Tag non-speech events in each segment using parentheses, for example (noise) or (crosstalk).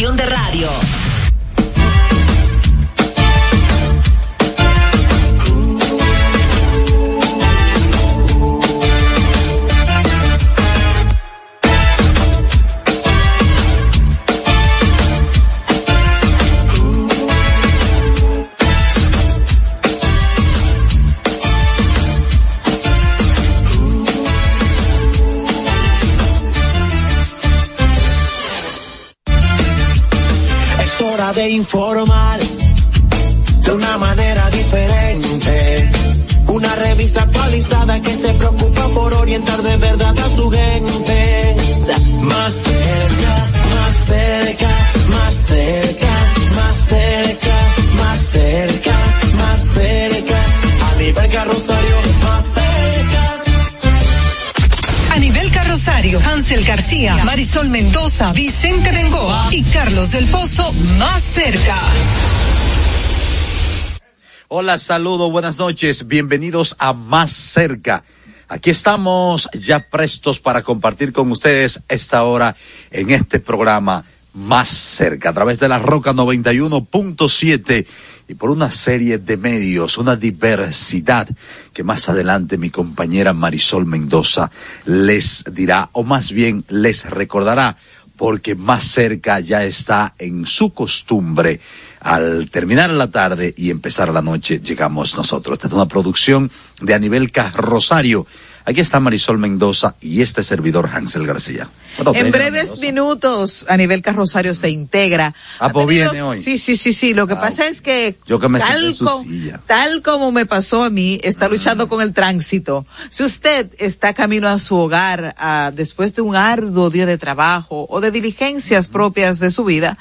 de radio. De informar Vicente Bengoa y Carlos del Pozo más cerca. Hola, saludo, buenas noches, bienvenidos a Más cerca. Aquí estamos ya prestos para compartir con ustedes esta hora en este programa Más cerca a través de la Roca 91.7 y por una serie de medios, una diversidad que más adelante mi compañera Marisol Mendoza les dirá, o más bien les recordará, porque más cerca ya está en su costumbre. Al terminar la tarde y empezar la noche, llegamos nosotros. Esta es una producción de Anibelca Rosario. Aquí está Marisol Mendoza y este servidor Hansel García. En breves minutos, a nivel Carrosario se integra. Ah, pues viene hoy. Sí, sí, sí, sí. Lo que pasa es que. Yo que me tal, tal como me pasó a mí, está luchando con el tránsito. Si usted está camino a su hogar después de un arduo día de trabajo o de diligencias propias de su vida,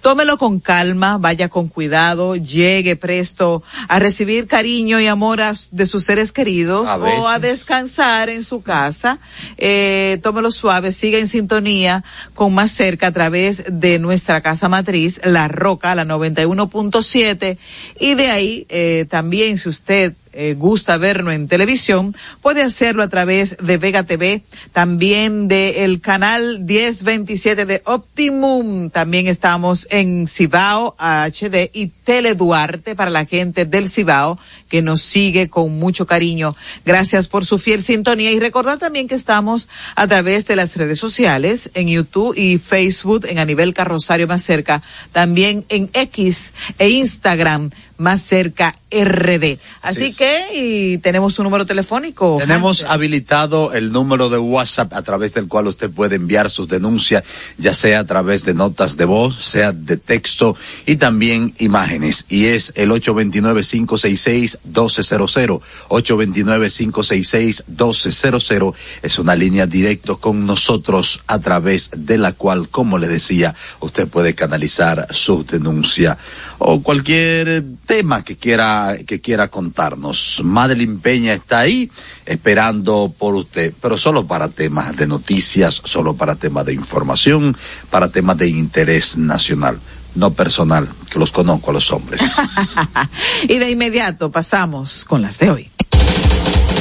tómelo con calma, vaya con cuidado, llegue presto a recibir cariño y amor de sus seres queridos o a descansar en su casa. Eh, tómelo suave, siga en sintonía con más cerca a través de nuestra casa matriz, La Roca, la 91.7 y de ahí eh, también si usted eh, gusta vernos en televisión, puede hacerlo a través de Vega TV, también del canal 1027 de Optimum, también estamos en Cibao HD y Tele Duarte para la gente del Cibao que nos sigue con mucho cariño. Gracias por su fiel sintonía y recordar también que estamos a través de las redes sociales, en YouTube y Facebook, en a nivel carrosario más cerca, también en X e Instagram más cerca RD. Así que y tenemos un número telefónico. Tenemos habilitado el número de WhatsApp a través del cual usted puede enviar sus denuncias, ya sea a través de notas de voz, sea de texto y también imágenes. Y es el 829-566-1200. 829-566-1200 es una línea directo con nosotros a través de la cual, como le decía, usted puede canalizar su denuncia o cualquier tema que quiera, que quiera contarnos. Madeline Peña está ahí esperando por usted, pero solo para temas de noticias, solo para temas de información, para temas de interés nacional no personal, que los conozco a los hombres. (laughs) y de inmediato pasamos con las de hoy.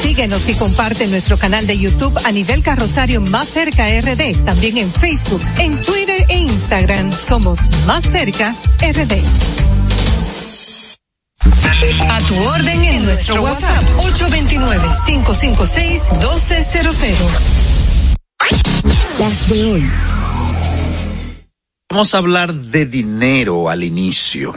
Síguenos y comparte nuestro canal de YouTube a nivel carrosario Más Cerca RD. También en Facebook, en Twitter e Instagram somos Más Cerca RD. A tu orden en nuestro WhatsApp 829-556-1200. Las de hoy. Vamos a hablar de dinero al inicio.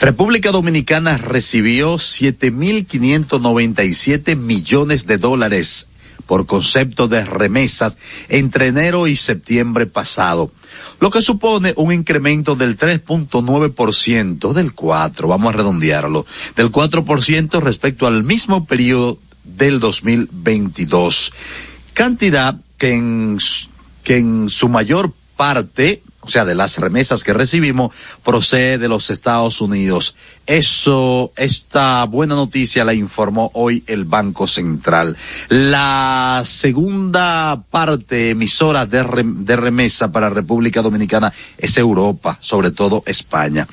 República Dominicana recibió 7.597 millones de dólares por concepto de remesas entre enero y septiembre pasado, lo que supone un incremento del 3.9% del 4, vamos a redondearlo, del 4% respecto al mismo periodo del 2022. Cantidad que en, que en su mayor parte o sea, de las remesas que recibimos, procede de los Estados Unidos. Eso, esta buena noticia la informó hoy el Banco Central. La segunda parte emisora de, de remesa para República Dominicana es Europa, sobre todo España.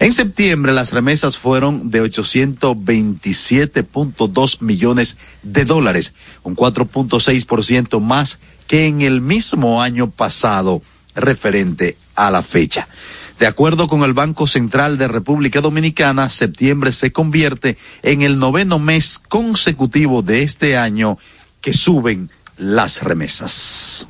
En septiembre las remesas fueron de 827.2 millones de dólares, un 4.6% más que en el mismo año pasado referente a la fecha. De acuerdo con el Banco Central de República Dominicana, septiembre se convierte en el noveno mes consecutivo de este año que suben las remesas.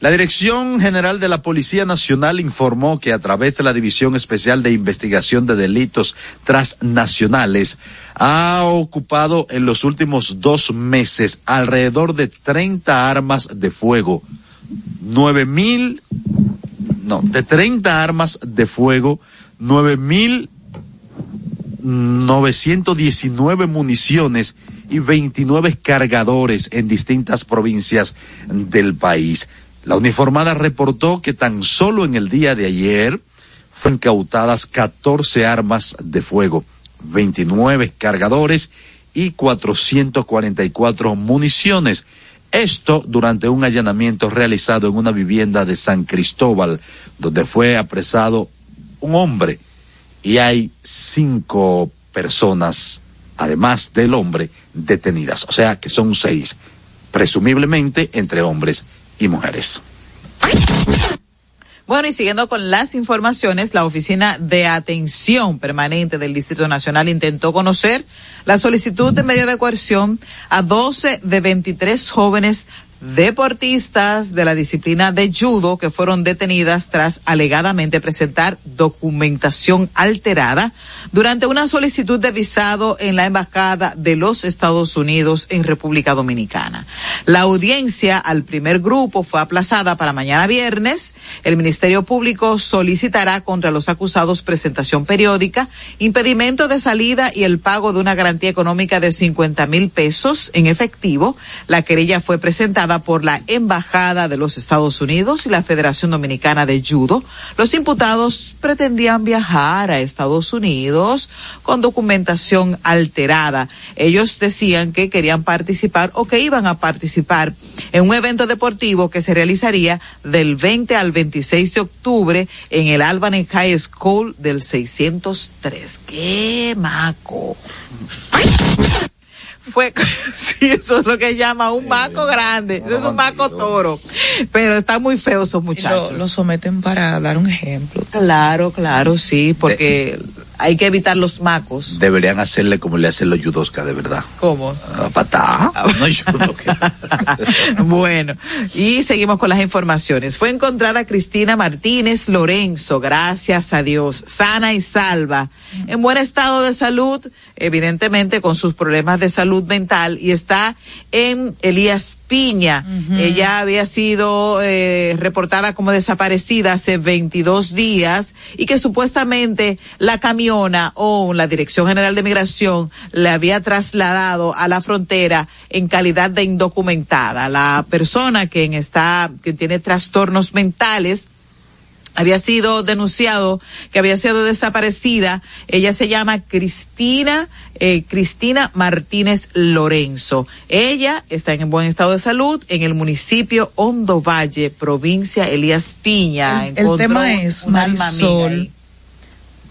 La Dirección General de la Policía Nacional informó que a través de la División Especial de Investigación de Delitos Transnacionales ha ocupado en los últimos dos meses alrededor de 30 armas de fuego, nueve mil, no, de 30 armas de fuego, nueve mil 919 municiones y 29 cargadores en distintas provincias del país. La uniformada reportó que tan solo en el día de ayer fueron incautadas 14 armas de fuego, 29 cargadores y 444 municiones. Esto durante un allanamiento realizado en una vivienda de San Cristóbal, donde fue apresado un hombre y hay cinco personas, además del hombre, detenidas. O sea que son seis, presumiblemente entre hombres y mujeres. Bueno, y siguiendo con las informaciones, la Oficina de Atención Permanente del Distrito Nacional intentó conocer la solicitud de medio de coerción a 12 de 23 jóvenes deportistas de la disciplina de judo que fueron detenidas tras alegadamente presentar documentación alterada durante una solicitud de visado en la embajada de los Estados Unidos en República Dominicana. La audiencia al primer grupo fue aplazada para mañana viernes. El Ministerio Público solicitará contra los acusados presentación periódica, impedimento de salida y el pago de una garantía económica de 50 mil pesos en efectivo. La querella fue presentada por la Embajada de los Estados Unidos y la Federación Dominicana de Judo. Los imputados pretendían viajar a Estados Unidos con documentación alterada. Ellos decían que querían participar o que iban a participar en un evento deportivo que se realizaría del 20 al 26 de octubre en el Albany High School del 603. ¡Qué maco! Fue, (laughs) sí, eso es lo que llama un maco grande, eso es un maco toro, pero están muy feos esos muchachos. Lo, lo, someten para dar un ejemplo. Claro, claro, sí, porque hay que evitar los macos. Deberían hacerle como le hacen los judosca, de verdad. ¿Cómo? A patá, (laughs) no bueno, y seguimos con las informaciones. Fue encontrada Cristina Martínez Lorenzo, gracias a Dios, sana y salva, en buen estado de salud, evidentemente con sus problemas de salud mental, y está en Elías Piña. Uh -huh. Ella había sido eh, reportada como desaparecida hace 22 días y que supuestamente la camiona o la Dirección General de Migración le había trasladado a la frontera en calidad de indocumentada. La persona que está, que tiene trastornos mentales, había sido denunciado que había sido desaparecida. Ella se llama Cristina, eh, Cristina Martínez Lorenzo. Ella está en buen estado de salud en el municipio Hondo Valle, provincia Elías Piña. El, el tema es, Marisol,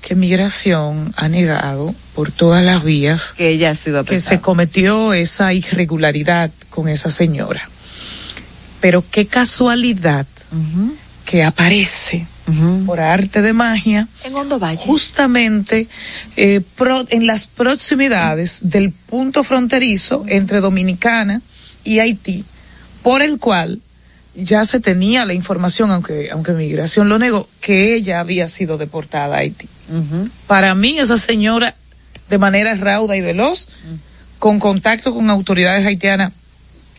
que migración ha negado por todas las vías que ella ha sido que se cometió esa irregularidad con esa señora. Pero qué casualidad uh -huh. Que aparece Uh -huh. por arte de magia, en Hondo Valle. justamente eh, pro, en las proximidades del punto fronterizo entre Dominicana y Haití, por el cual ya se tenía la información, aunque, aunque Migración lo negó, que ella había sido deportada a Haití. Uh -huh. Para mí, esa señora, de manera rauda y veloz, uh -huh. con contacto con autoridades haitianas,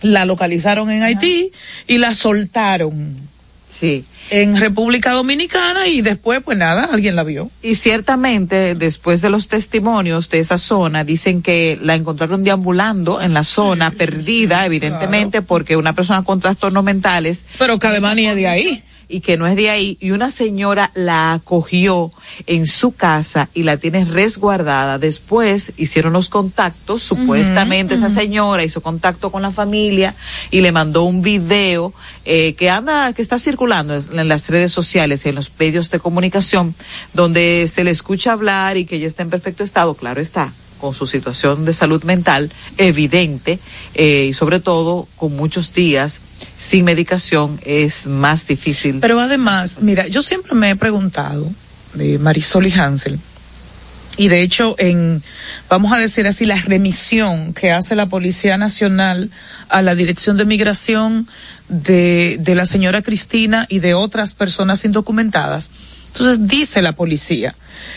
la localizaron en Haití y la soltaron. Sí en República Dominicana y después pues nada, alguien la vio. Y ciertamente después de los testimonios de esa zona dicen que la encontraron deambulando en la zona, sí, perdida evidentemente claro. porque una persona con trastornos mentales. Pero que además ni es de ahí y que no es de ahí, y una señora la acogió en su casa y la tiene resguardada. Después hicieron los contactos, uh -huh, supuestamente uh -huh. esa señora hizo contacto con la familia y le mandó un video eh, que anda, que está circulando en las redes sociales y en los medios de comunicación, donde se le escucha hablar y que ella está en perfecto estado, claro está con su situación de salud mental evidente eh, y sobre todo con muchos días sin medicación es más difícil. Pero además, mira, yo siempre me he preguntado, de Marisol y Hansel, y de hecho en, vamos a decir así, la remisión que hace la Policía Nacional a la Dirección de Migración de, de la señora Cristina y de otras personas indocumentadas. Entonces dice la policía,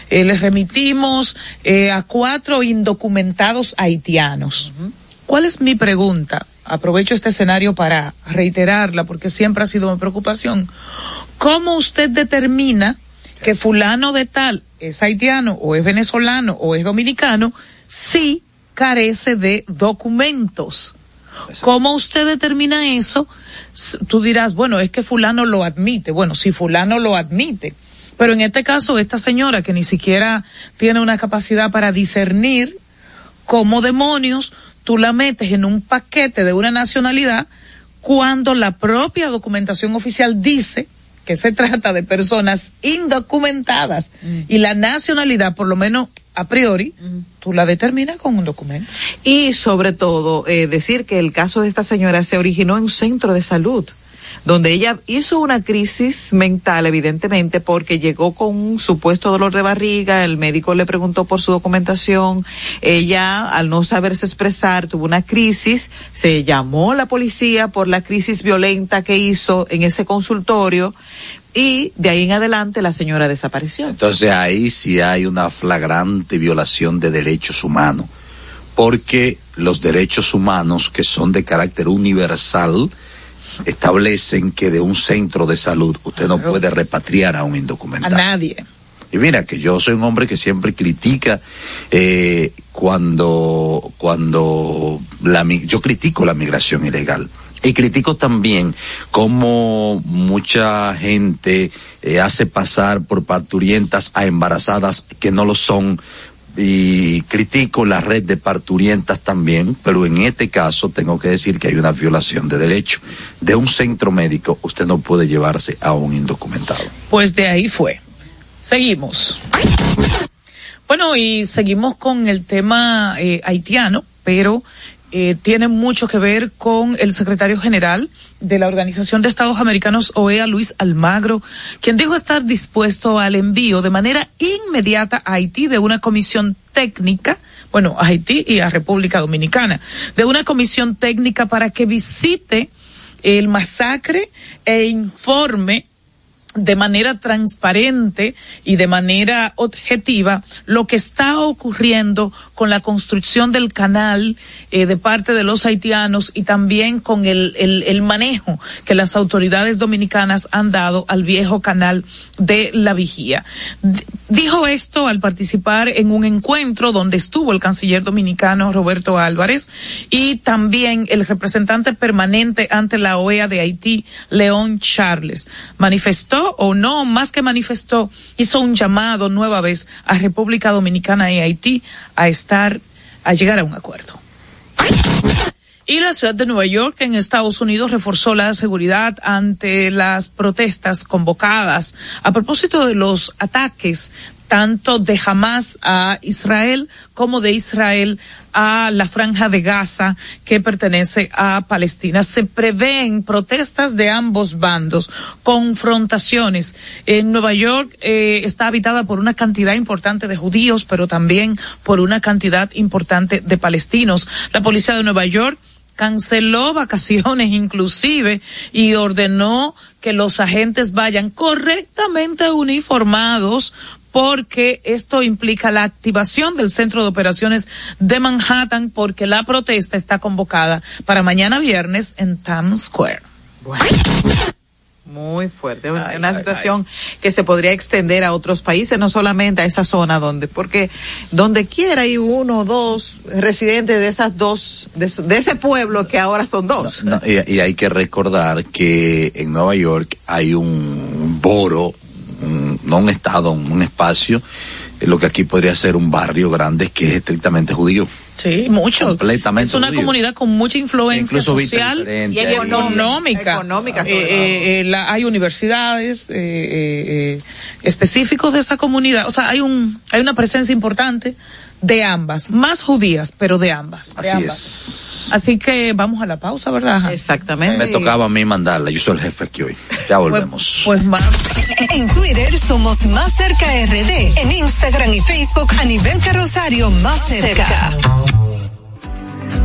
eh, les remitimos eh, a cuatro indocumentados haitianos. ¿Cuál es mi pregunta? Aprovecho este escenario para reiterarla porque siempre ha sido mi preocupación. ¿Cómo usted determina que fulano de tal es haitiano o es venezolano o es dominicano si carece de documentos? ¿Cómo usted determina eso? Tú dirás, bueno, es que fulano lo admite. Bueno, si fulano lo admite. Pero en este caso, esta señora que ni siquiera tiene una capacidad para discernir cómo demonios tú la metes en un paquete de una nacionalidad cuando la propia documentación oficial dice que se trata de personas indocumentadas. Y la nacionalidad, por lo menos a priori, tú la determinas con un documento. Y sobre todo, eh, decir que el caso de esta señora se originó en un centro de salud, donde ella hizo una crisis mental, evidentemente, porque llegó con un supuesto dolor de barriga, el médico le preguntó por su documentación, ella, al no saberse expresar, tuvo una crisis, se llamó la policía por la crisis violenta que hizo en ese consultorio, y de ahí en adelante la señora desapareció. Entonces ahí sí hay una flagrante violación de derechos humanos, porque los derechos humanos que son de carácter universal establecen que de un centro de salud usted no puede repatriar a un A indocumentado. nadie. Y mira que yo soy un hombre que siempre critica eh, cuando cuando la yo critico la migración ilegal y critico también cómo mucha gente eh, hace pasar por parturientas a embarazadas que no lo son y critico la red de parturientas también, pero en este caso tengo que decir que hay una violación de derecho. De un centro médico usted no puede llevarse a un indocumentado. Pues de ahí fue. Seguimos. Bueno, y seguimos con el tema eh, haitiano, pero eh, tiene mucho que ver con el secretario general de la Organización de Estados Americanos, OEA, Luis Almagro, quien dijo estar dispuesto al envío de manera inmediata a Haití de una comisión técnica, bueno, a Haití y a República Dominicana, de una comisión técnica para que visite el masacre e informe de manera transparente y de manera objetiva lo que está ocurriendo con la construcción del canal eh, de parte de los haitianos y también con el, el, manejo que las autoridades dominicanas han dado al viejo canal de la vigía. Dijo esto al participar en un encuentro donde estuvo el canciller dominicano Roberto Álvarez y también el representante permanente ante la OEA de Haití, León Charles. Manifestó o no, más que manifestó, hizo un llamado nueva vez a República Dominicana y Haití a estar, a llegar a un acuerdo. Y la ciudad de Nueva York en Estados Unidos reforzó la seguridad ante las protestas convocadas a propósito de los ataques tanto de Hamas a Israel como de Israel a la franja de Gaza que pertenece a Palestina. Se prevén protestas de ambos bandos, confrontaciones. En Nueva York eh, está habitada por una cantidad importante de judíos, pero también por una cantidad importante de palestinos. La policía de Nueva York canceló vacaciones (laughs) inclusive y ordenó que los agentes vayan correctamente uniformados porque esto implica la activación del centro de operaciones de Manhattan porque la protesta está convocada para mañana viernes en Times Square. Muy fuerte, una, situación que se podría extender a otros países, no solamente a esa zona donde, porque donde quiera hay uno o dos residentes de esas dos, de, ese pueblo que ahora son dos. No, y, y hay que recordar que en Nueva York hay un boro, un- no un estado, un espacio, eh, lo que aquí podría ser un barrio grande que es estrictamente judío. Sí, mucho. Completamente Es una judío. comunidad con mucha influencia social y económica. Económica, Eh, eh, eh, la- hay universidades eh, eh, eh, específicos de esa comunidad. O sea, hay un hay una presencia importante de ambas, más judías, pero de ambas. de Así ambas. es. Así que vamos a la pausa, ¿verdad? Exactamente. Me tocaba a mí mandarla, yo soy el jefe aquí hoy. Ya Pues, volvemos. pues más. En Twitter somos Más Cerca RD. En Instagram y Facebook a nivel carrosario Más Cerca.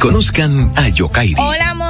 Conozcan a Yokairi. Hola, amores.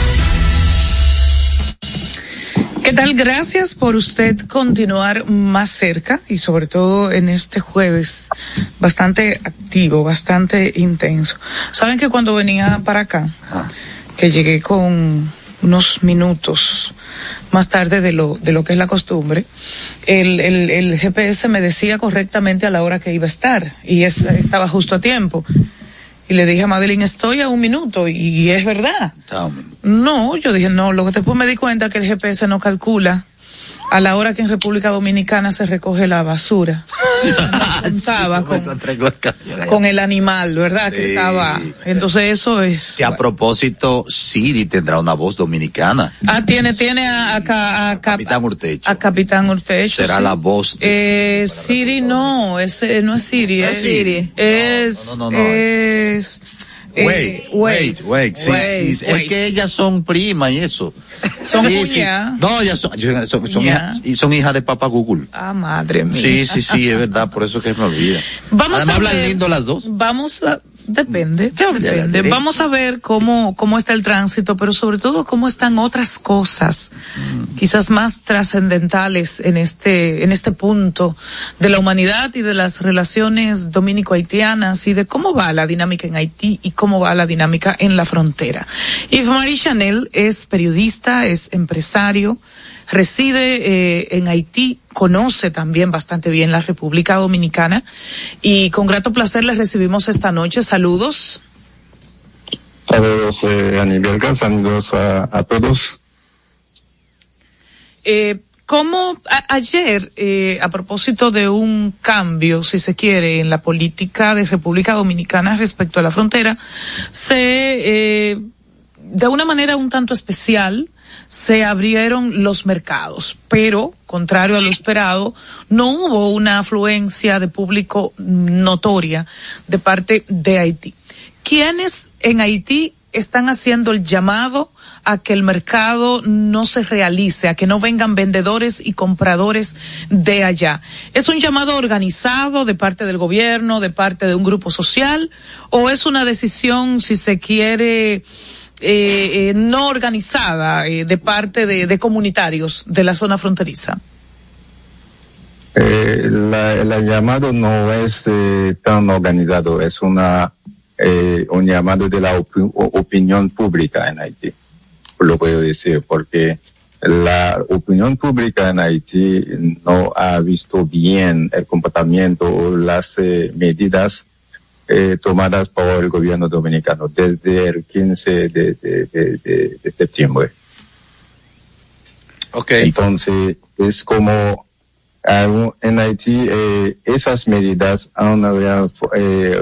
¿Qué tal? Gracias por usted continuar más cerca y sobre todo en este jueves bastante activo, bastante intenso. Saben que cuando venía para acá, que llegué con unos minutos más tarde de lo, de lo que es la costumbre, el, el, el GPS me decía correctamente a la hora que iba a estar y es, estaba justo a tiempo. Y le dije a Madeline, estoy a un minuto y es verdad. No, yo dije, no, lo que después me di cuenta que el GPS no calcula a la hora que en República Dominicana se recoge la basura. (laughs) Estaba con, con el animal, ¿verdad? Que estaba. Entonces eso es. Que a propósito, Siri tendrá una voz dominicana. Ah, tiene, tiene a, a, ca- a Cap- Capitán Urtecho. a Capitán Urtecho. Será sí. la voz de Eh, Siri no, es, no es Siri. No es Siri. Es, No, no, no, es, Wait, wait, wait, sí, es que ellas son primas y eso. Son Sí. No, ellas son, son, son, Ya. hijas, y son hijas de papá Google. Ah, madre mía. Sí, sí, sí, es verdad, por eso es que me olvida. Vamos Además a hablan ver- lindo las dos. Vamos a, depende, Ya, depende. ya. Vamos a ver cómo, cómo está el tránsito, pero sobre todo cómo están otras cosas, Mm. quizás más trascendentales en este, en este punto de la humanidad y de las relaciones dominico-haitianas y de cómo va la dinámica en Haití y cómo va la dinámica en la frontera. Yves Marie Chanel es periodista, es empresario, reside eh, en Haití, conoce también bastante bien la República Dominicana y con grato placer les recibimos esta noche. Saludos. Saludos eh, a nivel saludos a, a todos. Eh, ¿Cómo a- ayer, eh, a propósito de un cambio, si se quiere, en la política de República Dominicana respecto a la frontera, se eh, de una manera un tanto especial se abrieron los mercados, pero, contrario a lo esperado, no hubo una afluencia de público notoria de parte de Haití. ¿Quiénes en Haití están haciendo el llamado a que el mercado no se realice, a que no vengan vendedores y compradores de allá. ¿Es un llamado organizado de parte del gobierno, de parte de un grupo social, o es una decisión, si se quiere, eh, eh, no organizada eh, de parte de, comunitarios de la zona fronteriza? Eh, la, el llamado no es tan organizado, es una un llamado de la opi opinión pública en Haití, lo puedo decir, porque la opinión pública en Haití no ha visto bien el comportamiento o las medidas eh, tomadas por el gobierno dominicano desde el 15 de, de, de, de septiembre. Okay. Entonces, es como en Haití eh, esas medidas han eh,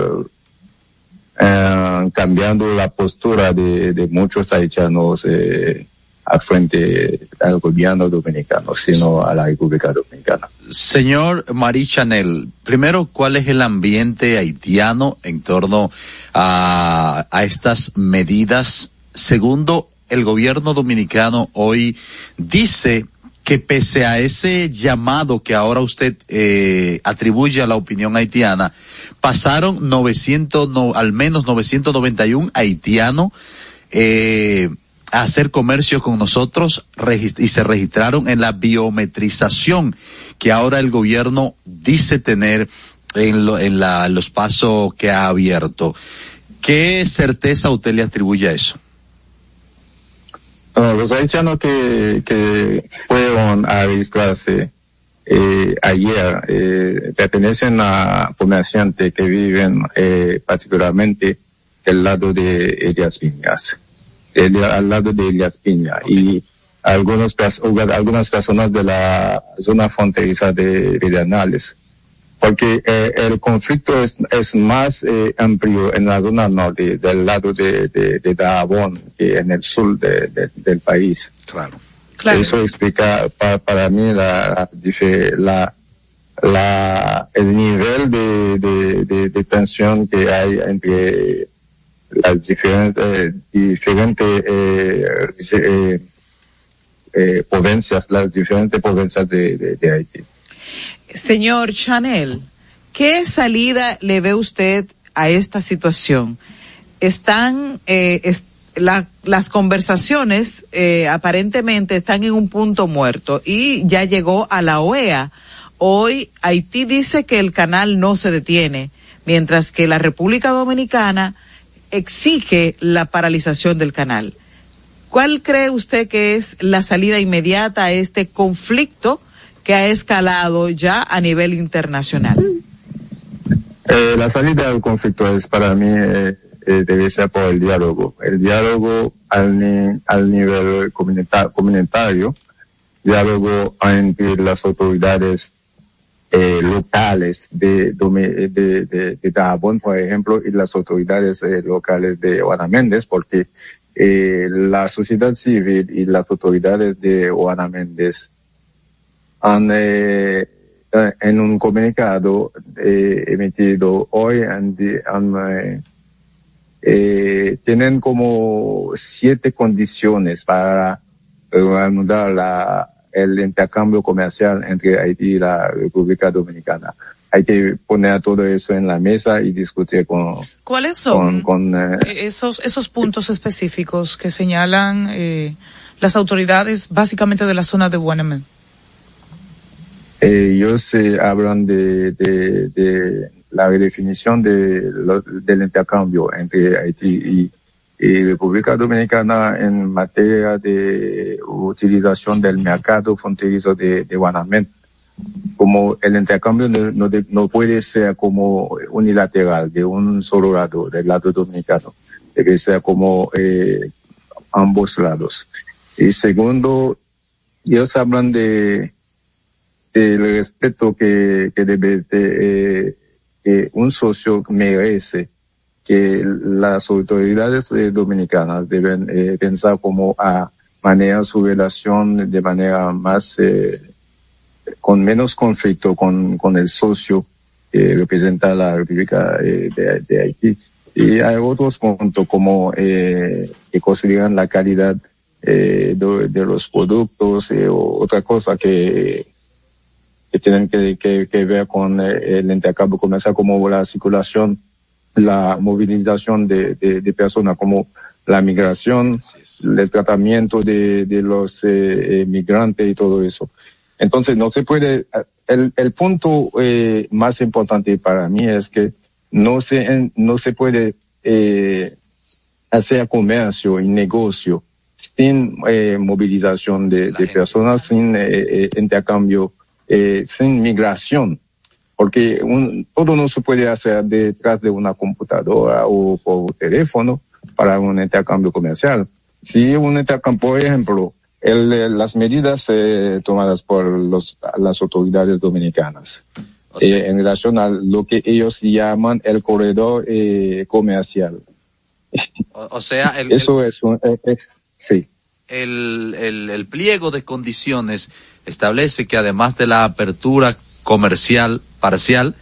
eh, cambiando la postura de, de muchos haitianos eh, al frente al gobierno dominicano, sino a la República Dominicana. Señor Marie Chanel, primero, ¿cuál es el ambiente haitiano en torno a, a estas medidas? Segundo, el gobierno dominicano hoy dice que pese a ese llamado que ahora usted eh, atribuye a la opinión haitiana, pasaron 900, no, al menos 991 haitianos eh, hacer comercio con nosotros y se registraron en la biometrización que ahora el gobierno dice tener en, lo, en la, los pasos que ha abierto. ¿Qué certeza usted le atribuye a eso? No, los haitianos que, que fueron a registrarse eh, ayer eh, pertenecen a comerciantes que viven eh, particularmente del lado de Elias Piñas, el, al lado de Elias Piña okay. y algunos, algunas personas de la zona fronteriza de Pedernales porque eh, el conflicto es, es más eh, amplio en la zona norte, del lado de, de, de que en el sur de, de, del país. Claro. claro. Eso explica para, para mí la, la, la, el nivel de, de, de, de tensión que hay entre las diferentes, diferentes eh, eh, eh, provincias, las diferentes provincias de, de, de Haití. Señor Chanel, ¿qué salida le ve usted a esta situación? Están eh, la, las conversaciones eh, aparentemente están en un punto muerto y ya llegó a la OEA. Hoy Haití dice que el canal no se detiene, mientras que la República Dominicana exige la paralización del canal. ¿Cuál cree usted que es la salida inmediata a este conflicto que ha escalado ya a nivel internacional? Eh, la salida del conflicto es para mí eh, eh, debe ser por el diálogo. El diálogo al, ni, al nivel comunita comunitario, diálogo entre las autoridades eh, locales de, de, de, de, Dajabón, por ejemplo, y las autoridades eh, locales de Juana Méndez, porque eh, la sociedad civil y las autoridades de Juana Méndez han eh, en un comunicado eh, emitido hoy han, han tienen como siete condiciones para reanudar la, el intercambio comercial entre Haití y la República Dominicana. Hay que poner todo eso en la mesa y discutir con. ¿Cuáles son con, con, eh, esos esos puntos específicos que señalan eh, las autoridades, básicamente de la zona de Guanamén? Eh, ellos eh, hablan de, de, de la redefinición de lo, del intercambio entre Haití y, y, República Dominicana en materia de utilización del mercado fronterizo de, de Guanamén. Como el intercambio no, no, no, puede ser como unilateral de un solo lado, del lado dominicano, debe ser como eh, ambos lados. Y segundo, ellos hablan de el respeto que, que debe de, eh, que un socio merece que las autoridades eh, dominicanas deben eh, pensar cómo a manejar su relación de manera más, eh, con menos conflicto con, con el socio que representa la República de, Haití. Y hay otros puntos como que consideran la calidad de, los productos eh, o otra cosa que, que tienen que, que, que ver con el intercambio comercial como la circulación, la movilización de, de, de personas como la migración, el tratamiento de, de los eh, eh, migrantes y todo eso. Entonces no se puede, el, el punto eh, más importante para mí es que no se, no se puede eh, hacer comercio y negocio sin eh, movilización de, de personas, sin eh, eh, intercambio, eh, sin migración. Porque un- todo no se puede hacer detrás de una computadora o por teléfono para un intercambio comercial. Si un intercambio, por ejemplo, el, eh, las medidas eh, tomadas por los, las autoridades dominicanas eh, en relación a lo que ellos llaman el corredor eh, comercial. O, o sea, el, Eso es un, sí. el, el, el pliego de condiciones establece que además de la apertura comercial parcial,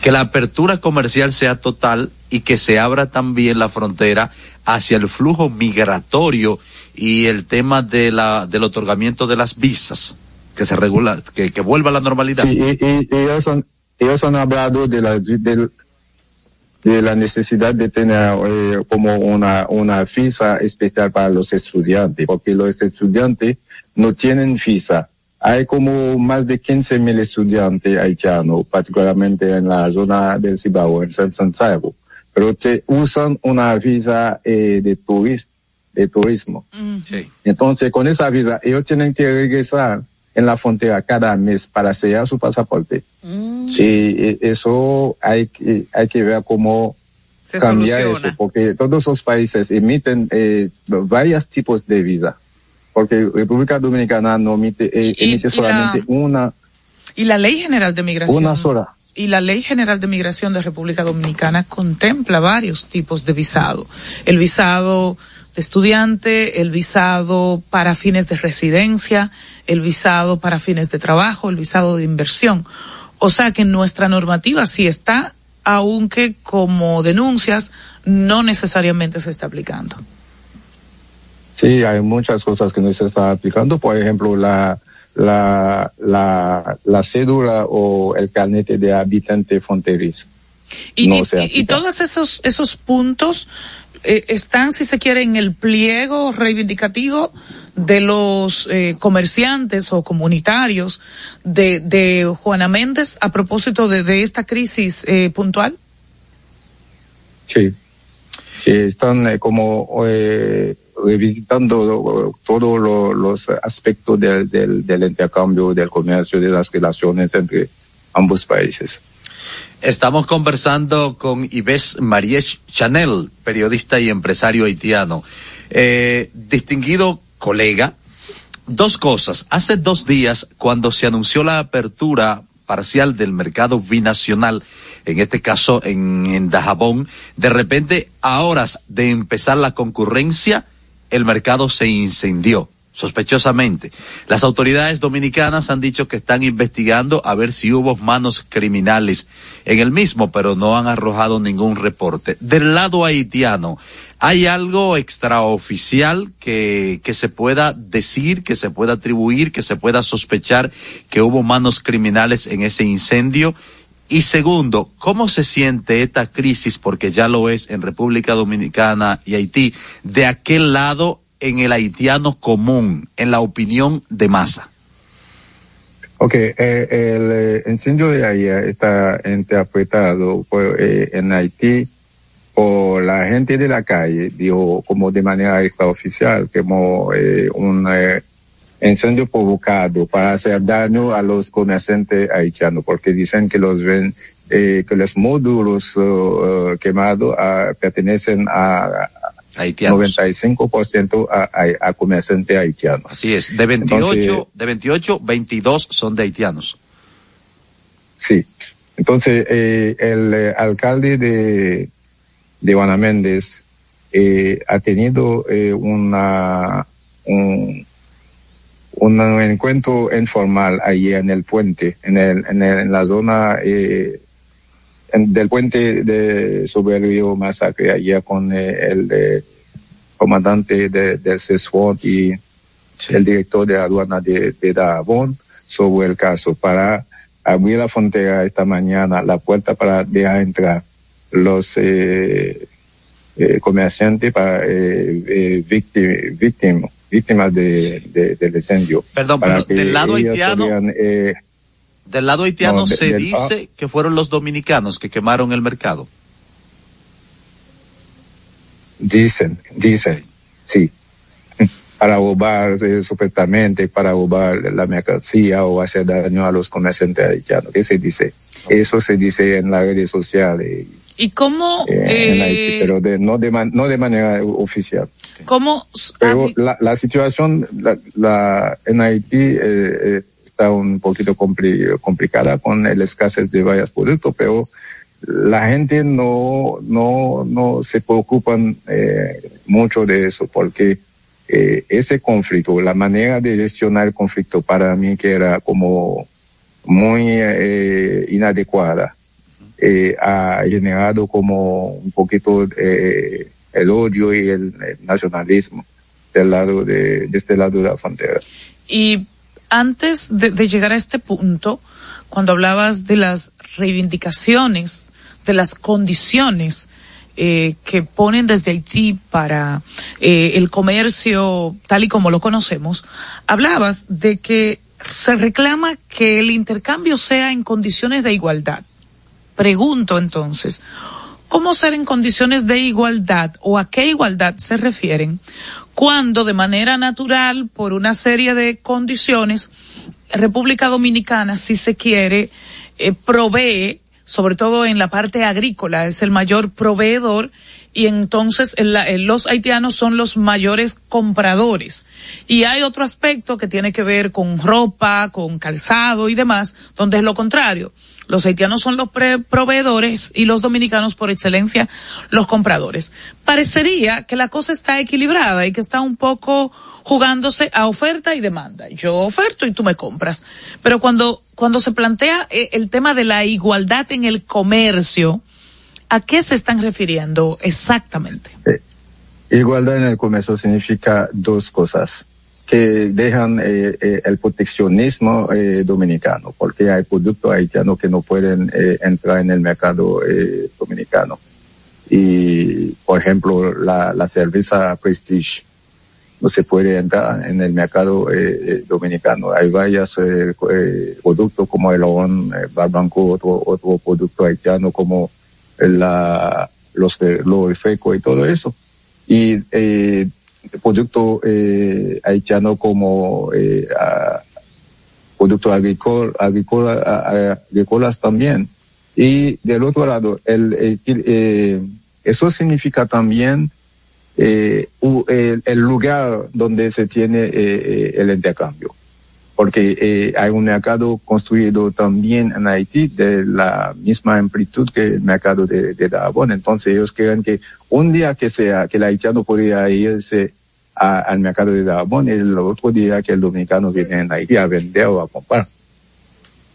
que la apertura comercial sea total y que se abra también la frontera hacia el flujo migratorio y el tema de la, del otorgamiento de las visas, que se regula, que, que vuelva a la normalidad. Sí, y, ellos, han, ellos han hablado de la, de la necesidad de tener eh, como una, una visa especial para los estudiantes, porque los estudiantes no tienen visa. Hay como más de 15 mil estudiantes haitianos, particularmente en la zona del Cibao, en San Santiago, pero que usan una visa eh, de, turis, de turismo. Sí. Entonces, con esa visa, ellos tienen que regresar en la frontera cada mes para sellar su pasaporte. Y, y eso hay que, hay que ver cómo Se cambiar soluciona. eso, porque todos los países emiten eh, varios tipos de visa. Porque República Dominicana no emite, eh, emite solamente la- una, Y la Ley General de Migración. una sola. Y la Ley General de Migración de República Dominicana contempla varios tipos de visado. El visado de estudiante, el visado para fines de residencia, el visado para fines de trabajo, el visado de inversión. O sea que nuestra normativa sí está, aunque como denuncias no necesariamente se está aplicando. Sí, hay muchas cosas que no se están aplicando. Por ejemplo, la, la, la, la cédula o el carnet de habitante fronterizo. Y, No y- y- todos esos, esos puntos eh, están, si se quiere, en el pliego reivindicativo de los eh, comerciantes o comunitarios de, de Juana Méndez a propósito de, de esta crisis eh, puntual. Sí. Están eh, como eh, revisitando todos lo- los aspectos del, intercambio, del comercio, de las relaciones entre ambos países. Estamos conversando con Ives Maries Chanel, periodista y empresario haitiano. Eh, distinguido colega, dos cosas. Hace dos días, cuando se anunció la apertura parcial del mercado binacional, en este caso en, en Dajabón, de repente, a horas de empezar la concurrencia, el mercado se incendió sospechosamente. Las autoridades dominicanas han dicho que están investigando a ver si hubo manos criminales en el mismo, pero no han arrojado ningún reporte. Del lado haitiano, ¿hay algo extraoficial que, que se pueda decir, que se pueda atribuir, que se pueda sospechar que hubo manos criminales en ese incendio? Y segundo, ¿cómo se siente esta crisis, porque ya lo es en República Dominicana y Haití, de aquel lado en el haitiano común, en la opinión de masa? Ok, eh, el eh, incendio de ayer está interpretado por, eh, en Haití por la gente de la calle, dijo como de manera extraoficial, como eh, un eh, incendio provocado para hacer daño a los comerciantes haitianos, porque dicen que los ven, eh, que los módulos uh, quemados uh, pertenecen a, Haitianos. 95% a, a, a comerciantes haitianos. Así es, de 28, Entonces- de 28, 22 son de haitianos. Sí. Entonces, eh, el eh, alcalde de, de Juana Méndez eh, ha tenido eh, una, un, un encuentro informal allí en el puente, en, el, en, el, en la zona eh, en, del puente de sobre el río Masacre, allá con eh, el eh, comandante de, del CESFOT y el director de aduana de, de Dajabón sobre el caso. Para abrir la frontera esta mañana, la puerta para dejar entrar los eh, eh, comerciantes para eh, eh, víctimas, víctimas, víctimas de, de, del incendio. Perdón, pero del lado haitiano, podían, eh, del lado haitiano no, de- se del- dice que fueron los dominicanos que quemaron el mercado. Dicen, dicen, sí. (laughs) Para robar, eh, supuestamente, para robar la mercancía o hacer daño a los comerciantes haitianos. ¿Qué se dice? Eso se dice en las redes sociales, ¿Y cómo, eh, en eh, Haití, pero de, no, de man- no de manera oficial. cómo Pero habi- la, la situación la, la, en Haití eh, eh, está un poquito compli- complicada con el escasez de varios productos, pero la gente no, no, no se preocupan eh, mucho de eso porque eh, ese conflicto, la manera de gestionar el conflicto para mí que era como muy eh, inadecuada, eh, ha generado como un poquito eh, el odio y el, nacionalismo del lado de, este lado de la frontera. Y antes de, llegar a este punto, cuando hablabas de las reivindicaciones, de las condiciones eh, que ponen desde Haití para el comercio tal y como lo conocemos, hablabas de que se reclama que el intercambio sea en condiciones de igualdad. Pregunto entonces, ¿cómo ser en condiciones de igualdad o a qué igualdad se refieren cuando de manera natural, por una serie de condiciones, República Dominicana, si se quiere, eh, provee, sobre todo en la parte agrícola, es el mayor proveedor y entonces los haitianos son los mayores compradores. Y hay otro aspecto que tiene que ver con ropa, con calzado y demás, donde es lo contrario. Los haitianos son los pre- proveedores y los dominicanos por excelencia los compradores. Parecería que la cosa está equilibrada y que está un poco jugándose a oferta y demanda. Yo oferto y tú me compras. Pero cuando, cuando se plantea eh, el tema de la igualdad en el comercio, ¿a qué se están refiriendo exactamente? Igualdad en el comercio significa dos cosas que dejan eh, eh, el proteccionismo eh, dominicano, porque hay productos haitianos que no pueden eh, entrar en el mercado eh, dominicano. Y, por ejemplo, la, la cerveza Prestige no se puede entrar en el mercado eh, eh, dominicano. Hay varios eh, eh, productos como el eh, barbanco, otro, otro producto haitiano como la, los, los refrescos y todo eso. Y eh, producto eh, haitiano como eh, productos agrícolas, agrícola, agrícolas también. Y del otro lado, el, el- eh, eso significa también eh, el, el lugar donde se tiene eh, eh, el intercambio. Porque eh, hay un mercado construido también en Haití de la misma amplitud que el mercado de, de. Entonces ellos creen que un día que sea, que el haitiano podría irse a- al mercado de Dajabón y el otro día que el dominicano viene en Haití a vender o a comprar.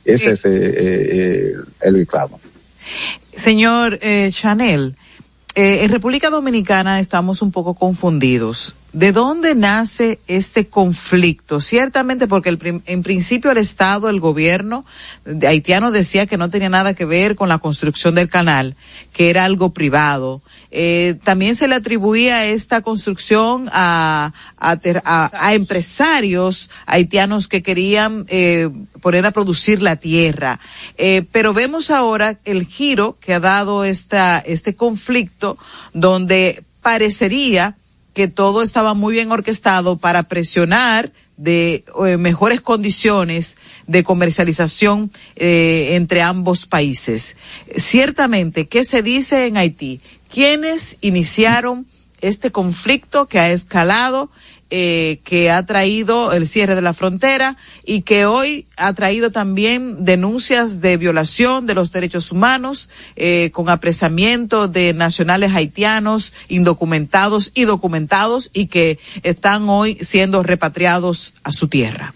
Ese es eh, eh, el reclamo. Señor eh, Chanel, en República Dominicana estamos un poco confundidos. ¿De dónde nace este conflicto? Ciertamente porque el en principio el Estado, el gobierno haitiano decía que no tenía nada que ver con la construcción del canal, que era algo privado. Eh, también se le atribuía esta construcción a empresarios haitianos que querían eh, poner a producir la tierra. Eh, pero vemos ahora el giro que ha dado esta, este conflicto donde parecería que todo estaba muy bien orquestado para presionar de eh, mejores condiciones de comercialización eh, entre ambos países. Ciertamente, ¿qué se dice en Haití? ¿Quiénes iniciaron este conflicto que ha escalado eh, que ha traído el cierre de la frontera y que hoy ha traído también denuncias de violación de los derechos humanos eh, con apresamiento de nacionales haitianos indocumentados y documentados y que están hoy siendo repatriados a su tierra.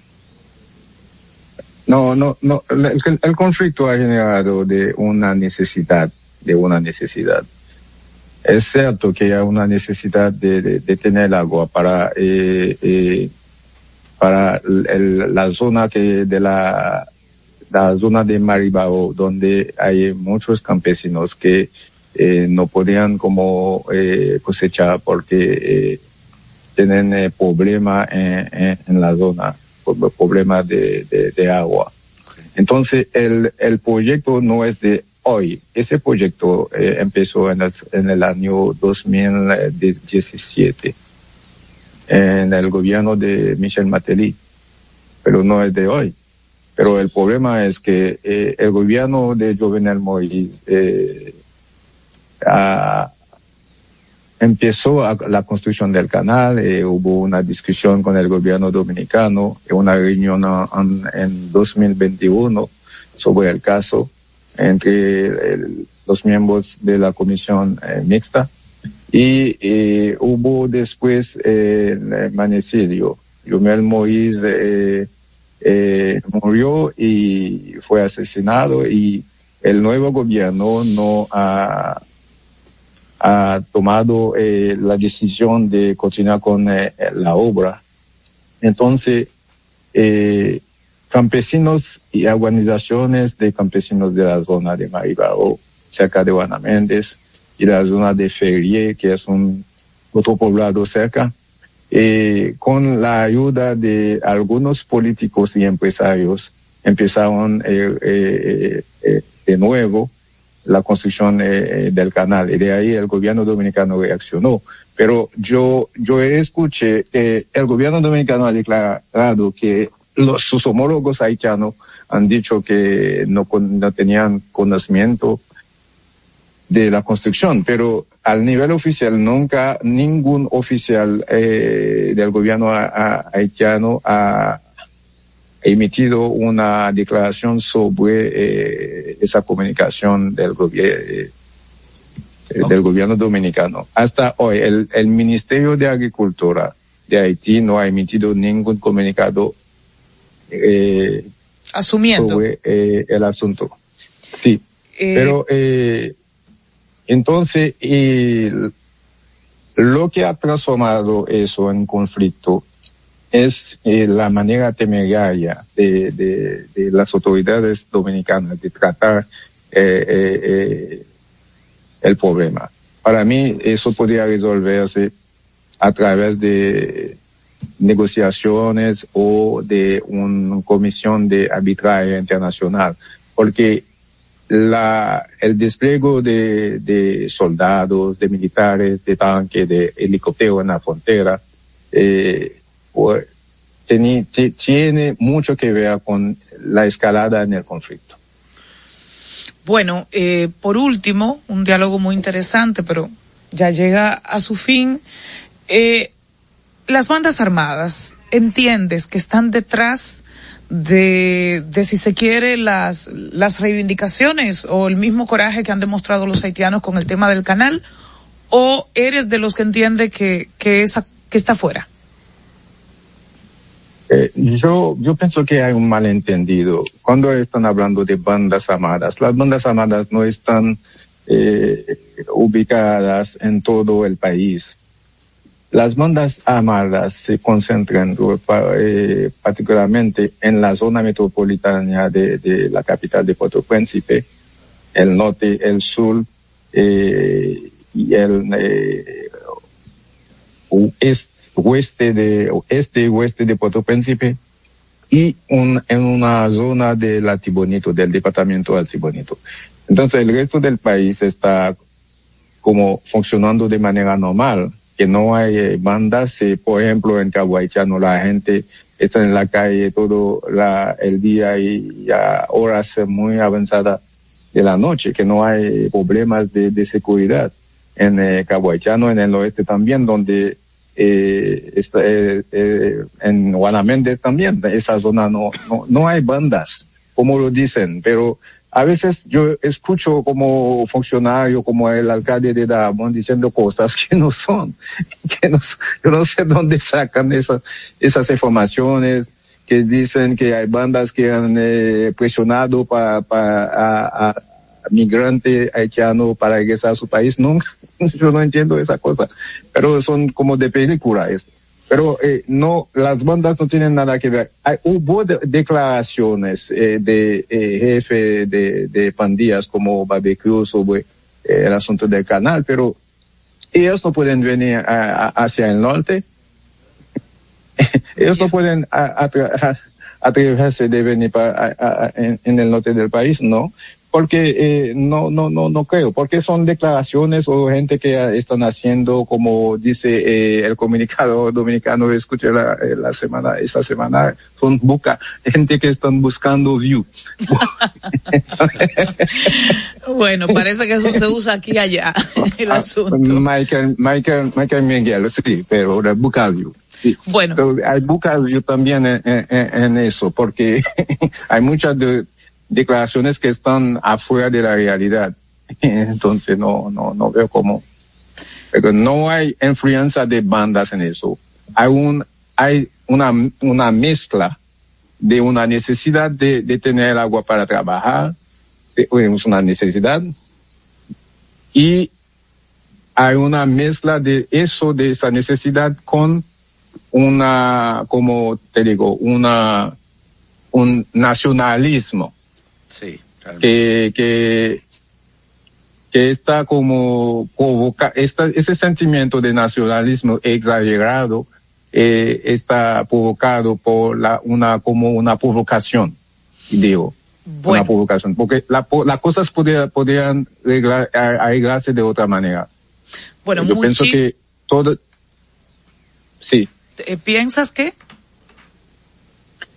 No, no, no. El, el conflicto ha generado de una necesidad, de una necesidad es cierto que hay una necesidad de, de, de tener agua para eh, eh, para el, la zona que de la la zona de Maribao donde hay muchos campesinos que eh, no podían como eh, cosechar porque tienen eh, problema en, en, en, la zona problema de, de, de agua. Entonces el, el proyecto no es de hoy. Ese proyecto eh, empezó en el, en el, año 2017 en el gobierno de Michel Mateli, pero no es de hoy. Pero el problema es que eh, el gobierno de Jovenel Moïse eh, empezó la construcción del canal, hubo una discusión con el gobierno dominicano, una reunión en, en 2021 sobre el caso entre los miembros de la comisión eh, mixta y hubo después eh, el manicidio. Yumel Moïse eh, murió y fue asesinado y el nuevo gobierno no ha, tomado la decisión de continuar con la obra. Entonces, campesinos y organizaciones de campesinos de la zona de Maribao, cerca de Juana Méndez, y la zona de Ferrier, que es un otro poblado cerca, eh, con la ayuda de algunos políticos y empresarios, empezaron eh, eh, de nuevo la construcción del canal y de ahí el gobierno dominicano reaccionó. Pero yo, yo escuché que el gobierno dominicano ha declarado que los, sus homólogos haitianos han dicho que no, no tenían conocimiento de la construcción, pero al nivel oficial nunca ningún oficial eh, del gobierno a, a, haitiano ha emitido una declaración sobre eh, esa comunicación del gobierno. Eh, okay. del gobierno dominicano. Hasta hoy, el, el Ministerio de Agricultura de Haití no ha emitido ningún comunicado eh, asumiendo sobre eh, el asunto. Sí, eh, pero entonces lo que ha transformado eso en conflicto es la manera temeraria de, de, de, las autoridades dominicanas de tratar el problema. Para mí eso podría resolverse a través de negociaciones o de una comisión de arbitraje internacional, porque la, el despliegue de, soldados, de militares, de tanques, de helicópteros en la frontera, eh, tiene, tiene mucho que ver con la escalada en el conflicto. Bueno, eh, por último, un diálogo muy interesante, pero ya llega a su fin. Eh, las bandas armadas, entiendes que están detrás de, de si se quiere las, las reivindicaciones o el mismo coraje que han demostrado los haitianos con el tema del canal, o eres de los que entiende que, que, esa, que está fuera? Eh, yo, yo pienso que hay un malentendido. Cuando están hablando de bandas armadas, las bandas armadas no están eh, ubicadas en todo el país. Las bandas armadas se concentran eh, particularmente en la zona metropolitana de, la capital de Puerto Príncipe, el norte, el sur eh, y el eh, oeste, oeste de este y oeste de Puerto Príncipe y en una zona de la Tibonito, del departamento del Tibonito. Entonces el resto del país está como funcionando de manera normal que no hay eh, bandas, eh, por ejemplo, en Cabo Haitiano la gente está en la calle todo la, el día y a horas muy avanzadas de la noche, que no hay problemas de, de seguridad en eh, Cabo Haitiano, en el oeste también, donde eh, esta- eh, eh, en Guanamende también, esa zona no, no, no hay bandas, como lo dicen, pero a veces yo escucho como funcionario, como el alcalde de Dajabón diciendo cosas que no son, (laughs) que no, yo no sé dónde sacan esas, esas informaciones que dicen que hay bandas que han eh, presionado para, para a, a migrante haitiano para regresar a su país. No, (laughs) yo no entiendo esa cosa, pero son como de película. es. Pero eh, no, las bandas no tienen nada que ver. Hay, hubo de- declaraciones eh, de eh, jefe de, de pandillas como Barbecue sobre eh, el asunto del canal, pero ellos no pueden venir a- a- hacia el norte. (laughs) ellos no pueden a- atreverse de venir para, en el norte del país, no. Porque eh, no, no, no, no creo, porque son declaraciones o gente que están haciendo, como dice eh, el comunicado (laughs) dominicano, escuché la, eh, la semana, esta semana, son busca, gente que están buscando view. (laughs) Bueno, parece que eso se usa aquí y allá, (laughs) el Ah, asunto. Michael, Michael, Michael Miguel, sí, pero busca view. Sí. Bueno. Pero hay busca view también en, en- en eso, porque hay muchas de- declaraciones que están afuera de la realidad. (laughs) Entonces no, no, no veo cómo. Pero no hay influencia de bandas en eso. Hay un, hay una, una mezcla de una necesidad de, de tener agua para trabajar, es una necesidad, y hay una mezcla de eso, de esa necesidad con una, como te digo, una, un nacionalismo Sí, que, que, que está como provoca, esta, ese sentimiento de nacionalismo exagerado eh, está provocado por la, una, como una provocación, digo. Una provocación, porque la, po- las cosas podrían, podrían arreglar- a- arreglarse de otra manera. Bueno, Yo pienso que todo, sí. ¿piensas que?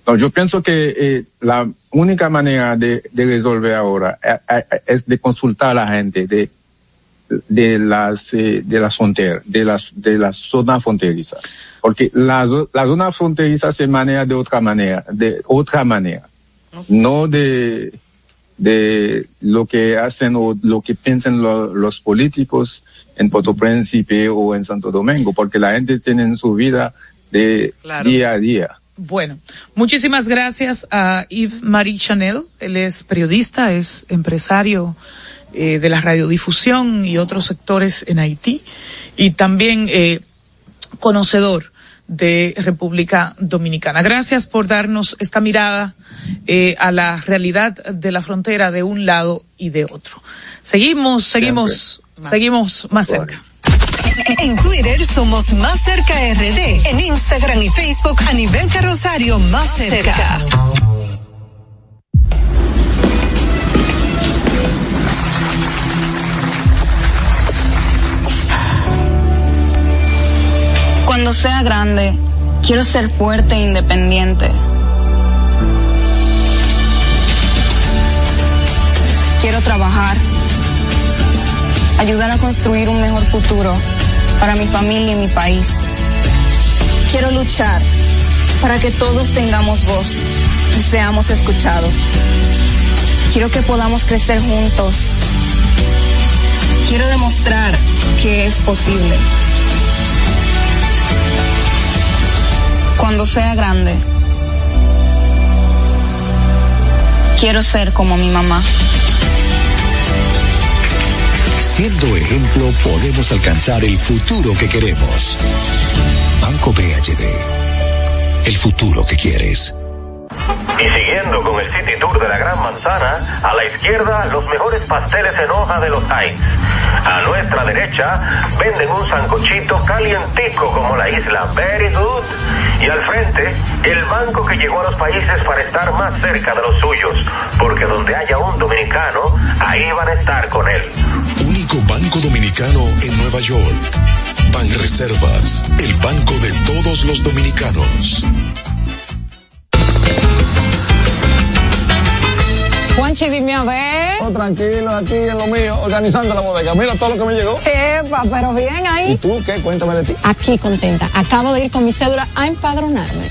No, yo pienso que eh, la única manera de, de resolver ahora eh, eh, es de consultar a la gente de, de las de las fronteras, de las de las zonas fronterizas, porque la, la zona fronteriza se maneja de otra manera, de otra manera, no de de lo que hacen o lo que piensan lo- los políticos en Puerto Príncipe o en Santo Domingo, porque la gente tiene su vida de Claro. día a día. Bueno, muchísimas gracias a Yves Marie Chanel. Él es periodista, es empresario eh, de la radiodifusión y otros sectores en Haití y también eh, conocedor de República Dominicana. Gracias por darnos esta mirada eh, a la realidad de la frontera de un lado y de otro. Seguimos, seguimos, seguimos más cerca. En Twitter somos Más Cerca RD. En Instagram y Facebook a nivel carrosario Más Cerca. Cuando sea grande, quiero ser fuerte e independiente. Quiero trabajar, ayudar a construir un mejor futuro para mi familia y mi país. Quiero luchar para que todos tengamos voz y seamos escuchados. Quiero que podamos crecer juntos. Quiero demostrar que es posible. Cuando sea grande, quiero ser como mi mamá. Siendo ejemplo, podemos alcanzar el futuro que queremos. Banco BHD. El futuro que quieres. Y siguiendo con el City Tour de la Gran Manzana, a la izquierda los mejores pasteles en hoja de los Heights. A nuestra derecha venden un sancochito calientico como la isla Very Good. Y al frente, el banco que llegó a los países para estar más cerca de los suyos. Porque donde haya un dominicano, ahí van a estar con él. Único banco dominicano en Nueva York. Banreservas, el banco de todos los dominicanos. Juanchi, dime a ver. Oh, tranquilo, aquí en lo mío, organizando la bodega. Mira todo lo que me llegó. Epa, pero bien ahí. ¿Y tú qué? Cuéntame de ti. Aquí contenta. Acabo de ir con mi cédula a empadronarme.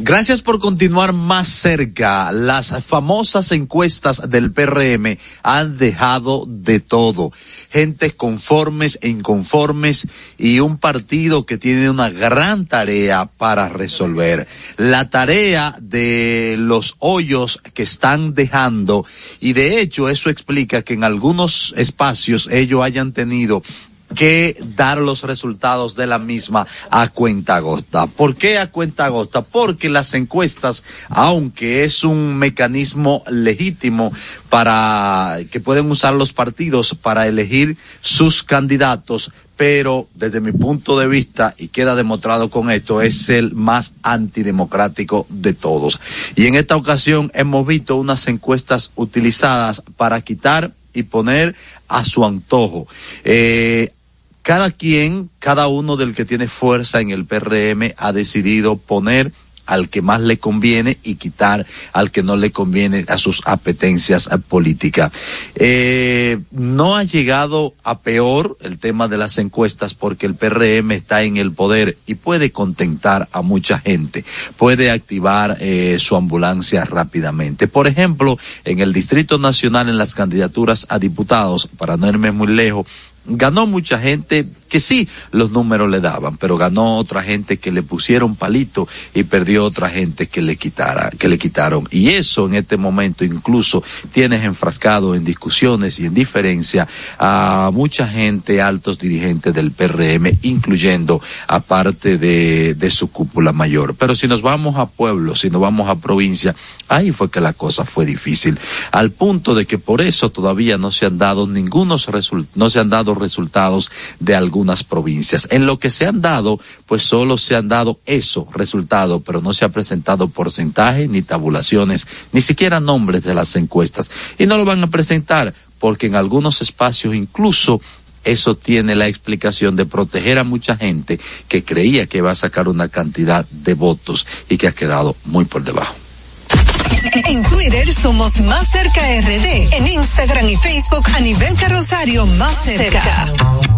Gracias por continuar más cerca. Las famosas encuestas del PRM han dejado de todo. Gente conformes e inconformes y un partido que tiene una gran tarea para resolver. La tarea de los hoyos que están dejando y de hecho eso explica que en algunos espacios ellos hayan tenido que dar los resultados de la misma a cuenta gota. ¿Por qué a cuenta gota? Porque las encuestas, aunque es un mecanismo legítimo para que pueden usar los partidos para elegir sus candidatos, pero desde mi punto de vista, y queda demostrado con esto, es el más antidemocrático de todos. Y en esta ocasión hemos visto unas encuestas utilizadas para quitar y poner a su antojo. Eh, cada quien, cada uno del que tiene fuerza en el PRM ha decidido poner al que más le conviene y quitar al que no le conviene a sus apetencias políticas. Eh, no ha llegado a peor el tema de las encuestas porque el PRM está en el poder y puede contentar a mucha gente, puede activar eh, su ambulancia rápidamente. Por ejemplo, en el Distrito Nacional, en las candidaturas a diputados, para no irme muy lejos, ganó mucha gente que sí los números le daban, pero ganó otra gente que le pusieron palito y perdió otra gente que le quitara, que le quitaron. Y eso en este momento incluso tienes enfrascado en discusiones y en diferencia a mucha gente, altos dirigentes del PRM, incluyendo aparte de, de su cúpula mayor. Pero si nos vamos a pueblo, si nos vamos a provincia, ahí fue que la cosa fue difícil, al punto de que por eso todavía no se han dado ningunos resultados, no se han dado resultados de algún algunas provincias. En lo que se han dado, pues solo se han dado eso, resultado, pero no se ha presentado porcentaje, ni tabulaciones, ni siquiera nombres de las encuestas. Y no lo van a presentar porque en algunos espacios incluso eso tiene la explicación de proteger a mucha gente que creía que iba a sacar una cantidad de votos y que ha quedado muy por debajo. En Twitter somos Más Cerca RD. En Instagram y Facebook a nivel carrosario Más Cerca.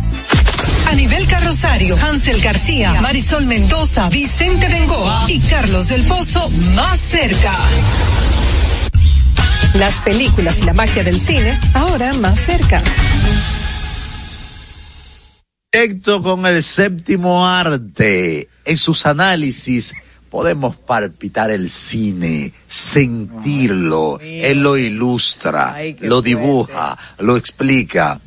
A nivel carrosario, Hansel García, Marisol Mendoza, Vicente Bengoa y Carlos del Pozo más cerca. Las películas y la magia del cine ahora más cerca. Directo con el séptimo arte. En sus análisis podemos palpitar el cine, sentirlo. Él lo ilustra, lo dibuja, lo explica.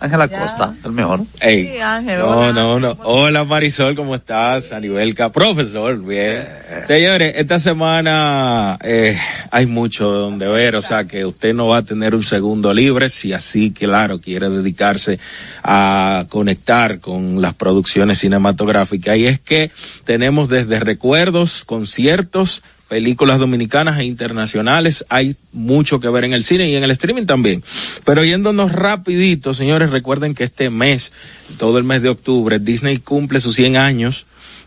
Ángela Costa, el mejor. Ey, Ángel, no, hola. no, no. Hola Marisol, ¿cómo estás? Anibelca, profesor, bien. Señores, esta semana eh, hay mucho donde ver, o sea que usted no va a tener un segundo libre si así, claro, quiere dedicarse a conectar con las producciones cinematográficas. Y es que tenemos desde recuerdos, conciertos, películas dominicanas e internacionales. Hay mucho que ver en el cine y en el streaming también. Pero yéndonos rapidito, señores, recuerden que este mes, todo el mes de octubre, Disney cumple sus 100 años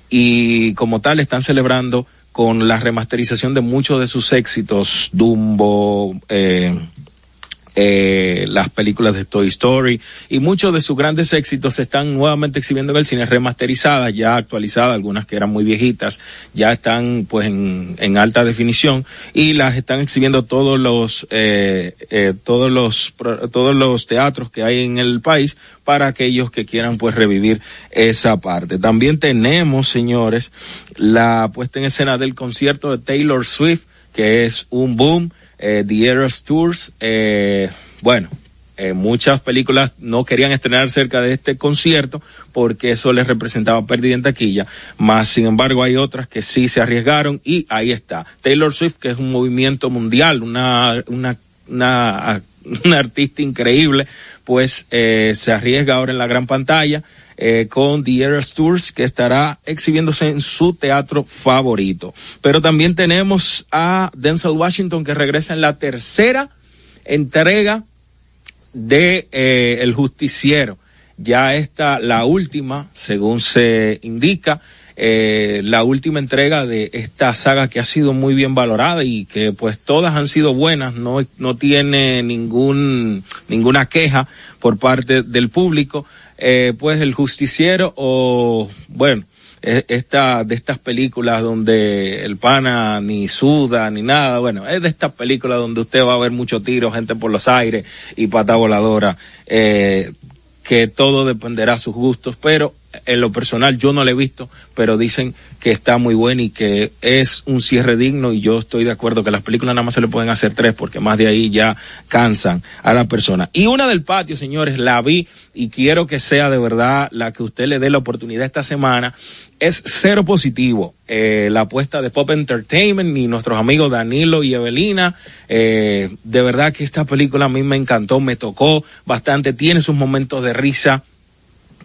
y como tal están celebrando con la remasterización de muchos de sus éxitos, Dumbo, eh, eh, las películas de Toy Story y muchos de sus grandes éxitos se están nuevamente exhibiendo en el cine remasterizadas, ya actualizadas, algunas que eran muy viejitas, ya están pues en, en alta definición y las están exhibiendo todos los eh, eh, todos los todos los teatros que hay en el país para aquellos que quieran pues revivir esa parte. También tenemos, señores, la puesta en escena del concierto de Taylor Swift, que es un boom eh, The Eras Tours, eh, bueno, eh, muchas películas no querían estrenar cerca de este concierto porque eso les representaba pérdida en taquilla, más sin embargo hay otras que sí se arriesgaron y ahí está. Taylor Swift, que es un movimiento mundial, una, una, una, (laughs) una artista increíble, pues eh, se arriesga ahora en la gran pantalla eh, con The Eras Tours que estará exhibiéndose en su teatro favorito. Pero también tenemos a Denzel Washington que regresa en la tercera entrega de eh, El Justiciero. Ya está la última, según se indica, eh, la última entrega de esta saga que ha sido muy bien valorada y que pues todas han sido buenas, no, no tiene ningún, ninguna queja por parte del público. Eh, pues El Justiciero o, bueno, eh, esta de estas películas donde el pana ni suda ni nada, bueno, es de estas películas donde usted va a ver mucho tiro, gente por los aires y pata voladora, eh, que todo dependerá a sus gustos, pero en lo personal yo no la he visto, pero dicen que está muy buena y que es un cierre digno y yo estoy de acuerdo que las películas nada más se le pueden hacer tres porque más de ahí ya cansan a la persona. Y una del patio, señores, la vi y quiero que sea de verdad la que usted le dé la oportunidad esta semana. Es cero positivo. Eh, la apuesta de Pop Entertainment y nuestros amigos Danilo y Evelina. Eh, de verdad que esta película a mí me encantó, me tocó bastante, tiene sus momentos de risa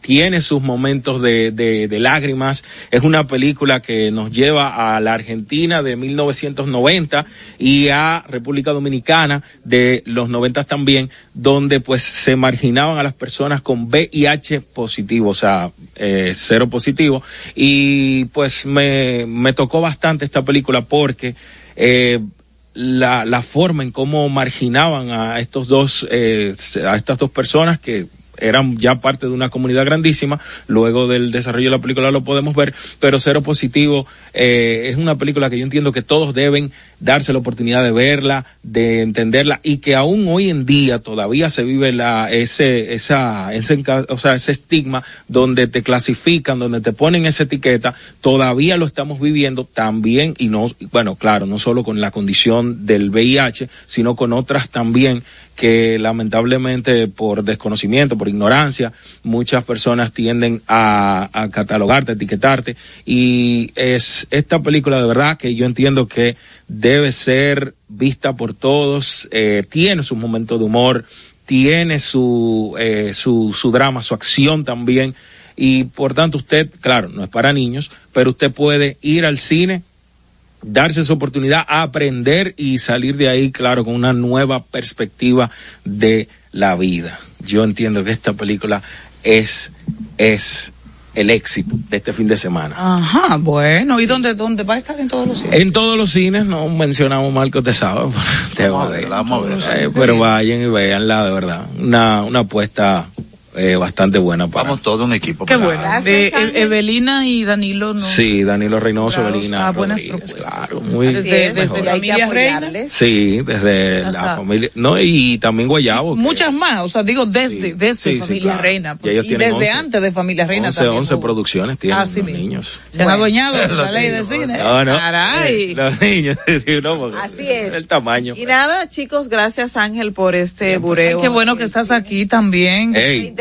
tiene sus momentos de, lágrimas. Es una película que nos lleva a la Argentina de 1990 y a República Dominicana de los 90 también, donde pues se marginaban a las personas con VIH positivo, o sea, eh, cero positivo. Y pues me, tocó bastante esta película porque eh, la, la forma en cómo marginaban a estos dos, eh, a estas dos personas que eran ya parte de una comunidad grandísima. Luego del desarrollo de la película lo podemos ver, pero Cero Positivo eh, es una película que yo entiendo que todos deben darse la oportunidad de verla, de entenderla y que aún hoy en día todavía se vive la, ese, esa, ese, o sea, ese estigma donde te clasifican, donde te ponen esa etiqueta, todavía lo estamos viviendo también y no, bueno, claro, no solo con la condición del VIH, sino con otras también que lamentablemente por desconocimiento, por ignorancia, muchas personas tienden a, a catalogarte, etiquetarte. Y es esta película de verdad que yo entiendo que debe ser vista por todos, eh, tiene sus momentos de humor, tiene su, eh, su, su drama, su acción también. Y por tanto usted, claro, no es para niños, pero usted puede ir al cine darse esa oportunidad aprender y salir de ahí, claro, con una nueva perspectiva de la vida. Yo entiendo que esta película es, es el éxito de este fin de semana. Ajá, bueno, ¿y dónde, dónde va a estar en todos los sitios? En todos los cines, no mencionamos Marco te sabe, (laughs) te Vamos a verla, vamos a. Eh, pero vayan y véanla de verdad. Una, una apuesta eh, bastante buena para. Vamos todo un equipo. Qué para- bueno. De E- Evelina y Danilo no. Sí, Danilo Reynoso, Claro, Belina ah, buenas propuestas. claro, muy Desde, desde mejor. Familia Reina. Sí, desde Ya la familia, no, y también Guayabo. que Muchas más, o sea, digo desde, desde Sí, sí, Familia claro. Reina. Y ellos y tienen desde 11. antes de Familia Reina 11, también. 11 hubo. producciones tienen Así los mismo. niños. Se han adueñado de (laughs) la Los ley de cine. No, no. Caray. Los niños, (laughs) sí, Así es. El tamaño. Y nada, chicos, gracias Ángel por este bureo. Qué bueno que estás aquí también.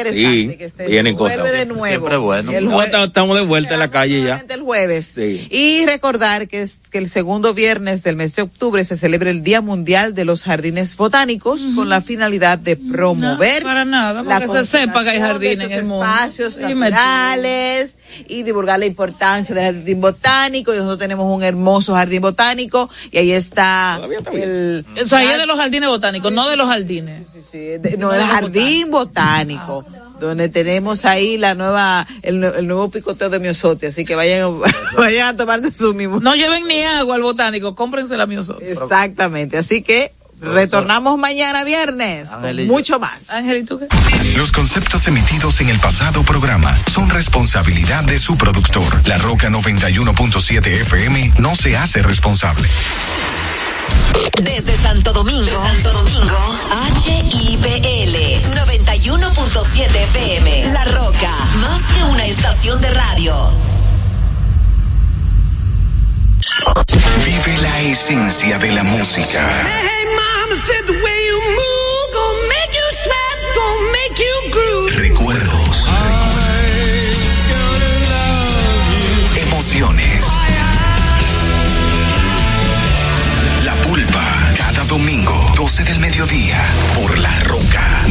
Ey, sí, vienen cosas. Vuelve de nuevo. Siempre bueno. El No, jue- está- estamos de vuelta en la calle ya. el jueves. Sí. Y recordar que, es, que el segundo viernes del mes de octubre se celebra el Día Mundial de los Jardines Botánicos con la finalidad de promover para nada, la porque se sepa que hay jardines en el mundo. espacios tú. naturales y divulgar la importancia del jardín botánico. Y nosotros tenemos un hermoso jardín botánico y ahí está el... O sea, ahí es de los jardines botánicos, no de los jardines. de- no, el jardín botánico. Donde tenemos ahí la nueva, el, nue- el nuevo picoteo de miosote, así que vayan, (laughs) vayan a tomarse su mismo. No lleven ni agua al botánico, cómprense la miosote. Exactamente, así que retornamos mañana viernes con mucho más. Ángel, ¿y tú qué? Los conceptos emitidos en el pasado programa son responsabilidad de su productor. La Roca 91.7 FM no se hace responsable. Desde Santo Domingo, Santo Domingo, HIPL 91.7 FM. La Roca, más que una estación de radio. Vive la esencia de la música. Recuerdos. 12 del mediodía. Por La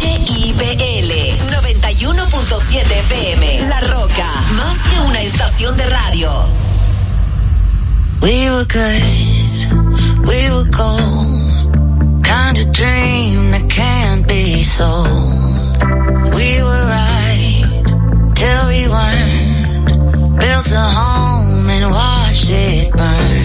HIPL 91.7 FM. La Roca, más que una estación de radio. We were good, we were gold. Kind of dream that can't be sold. We were right till we weren't. Built a home and watched it burn.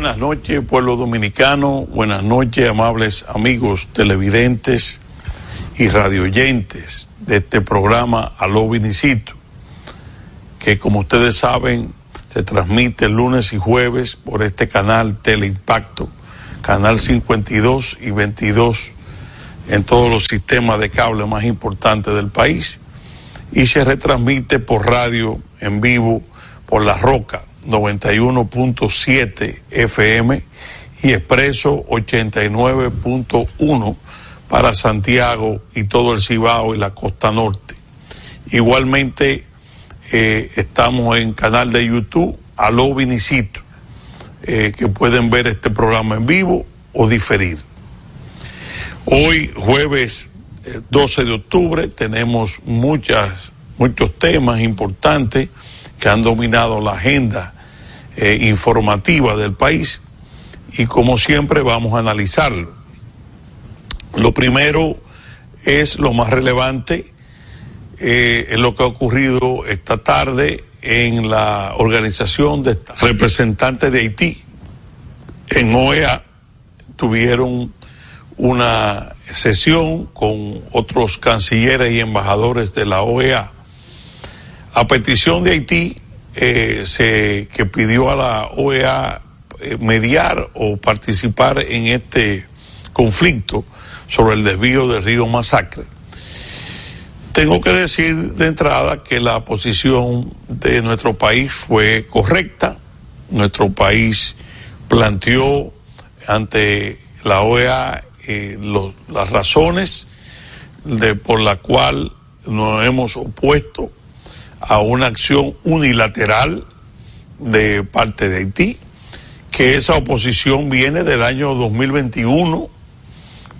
Buenas noches, pueblo dominicano. Buenas noches, amables amigos televidentes y radioyentes de este programa Aló Vinicito, que como ustedes saben se transmite lunes y jueves por este canal Teleimpacto, canal 52 y 22 en todos los sistemas de cable más importantes del país y se retransmite por radio en vivo por La Roca 91.7 FM y Expreso 89.1 para Santiago y todo el Cibao y la costa norte. Igualmente eh, estamos en canal de YouTube Aló Vinicito, eh, que pueden ver este programa en vivo o diferido. Hoy, jueves eh, 12 de octubre, tenemos muchas, muchos temas importantes que han dominado la agenda eh, informativa del país y como siempre vamos a analizarlo. Lo primero es lo más relevante, eh, es lo que ha ocurrido esta tarde en la organización de representantes de Haití en OEA. Tuvieron una sesión con otros cancilleres y embajadores de la OEA. A petición de Haití, eh, se, que pidió a la OEA eh, mediar o participar en este conflicto sobre el desvío del río Masacre. Tengo que decir de entrada que la posición de nuestro país fue correcta. Nuestro país planteó ante la OEA eh, las razones de, por la cual nos hemos opuesto a una acción unilateral de parte de Haití, que esa oposición viene del año 2021,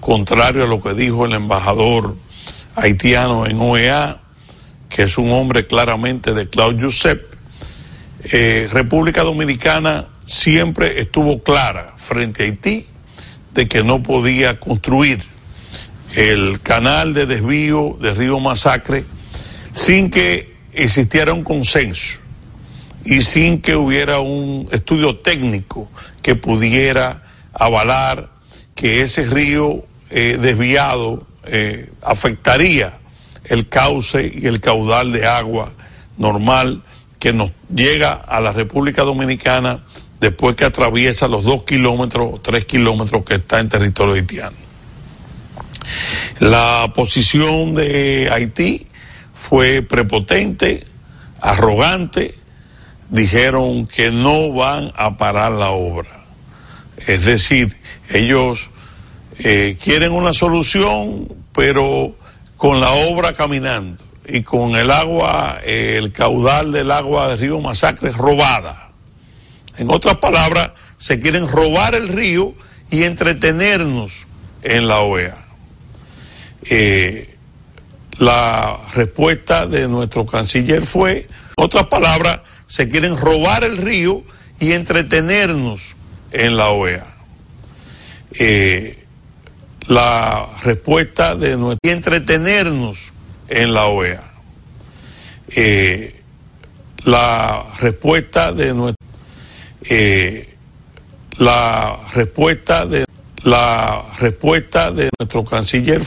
contrario a lo que dijo el embajador haitiano en OEA, que es un hombre claramente de Claude Josep. Eh, República Dominicana siempre estuvo clara frente a Haití de que no podía construir el canal de desvío del río Masacre sin que existiera un consenso y sin que hubiera un estudio técnico que pudiera avalar que ese río eh, desviado eh, afectaría el cauce y el caudal de agua normal que nos llega a la República Dominicana después que atraviesa los dos kilómetros, tres kilómetros que está en territorio haitiano. La posición de Haití fue prepotente, arrogante, dijeron que no van a parar la obra. Es decir, ellos eh, quieren una solución, pero con la obra caminando y con el agua, eh, el caudal del agua del río Masacre robada. En otras palabras, se quieren robar el río y entretenernos en la OEA. Eh, la respuesta de nuestro canciller fue, otras palabras, se quieren robar el río y entretenernos en la OEA. Eh, la respuesta de nuestro y entretenernos en la OEA. Eh, la respuesta de nuestro eh, la respuesta de la respuesta de nuestro canciller